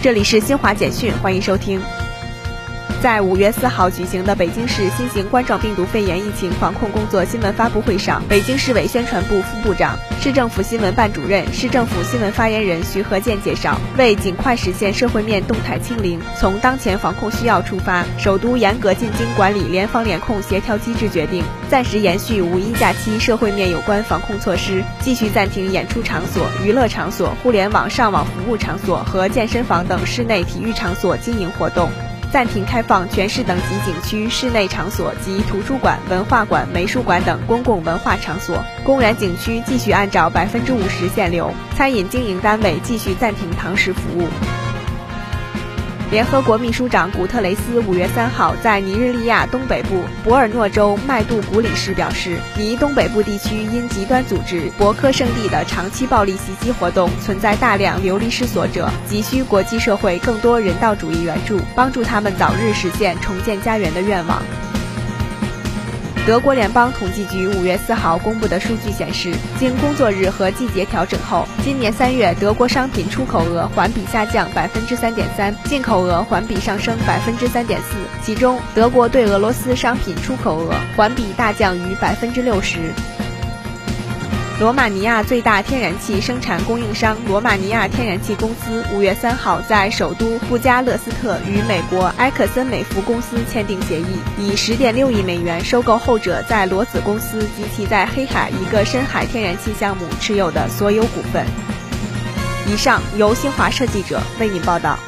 这里是新华简讯，欢迎收听。在五月四号举行的北京市新型冠状病毒肺炎疫情防控工作新闻发布会上，北京市委宣传部副部长、市政府新闻办主任、市政府新闻发言人徐和建介绍，为尽快实现社会面动态清零，从当前防控需要出发，首都严格进京管理联防联控协调机制决定，暂时延续五一假期社会面有关防控措施，继续暂停演出场所、娱乐场所、互联网上网服务场所和健身房等室内体育场所经营活动。暂停开放全市等级景区、室内场所及图书馆、文化馆、美术馆等公共文化场所。公园景区继续按照百分之五十限流。餐饮经营单位继续暂停堂食服务。联合国秘书长古特雷斯五月三号在尼日利亚东北部博尔诺州麦杜古里市表示，尼东北部地区因极端组织博科圣地的长期暴力袭击活动，存在大量流离失所者，急需国际社会更多人道主义援助，帮助他们早日实现重建家园的愿望。德国联邦统计局五月四号公布的数据显示，经工作日和季节调整后，今年三月德国商品出口额环比下降百分之三点三，进口额环比上升百分之三点四。其中，德国对俄罗斯商品出口额环比大降逾百分之六十。罗马尼亚最大天然气生产供应商罗马尼亚天然气公司五月三号在首都布加勒斯特与美国埃克森美孚公司签订协议，以十点六亿美元收购后者在罗子公司及其在黑海一个深海天然气项目持有的所有股份。以上由新华社记者为您报道。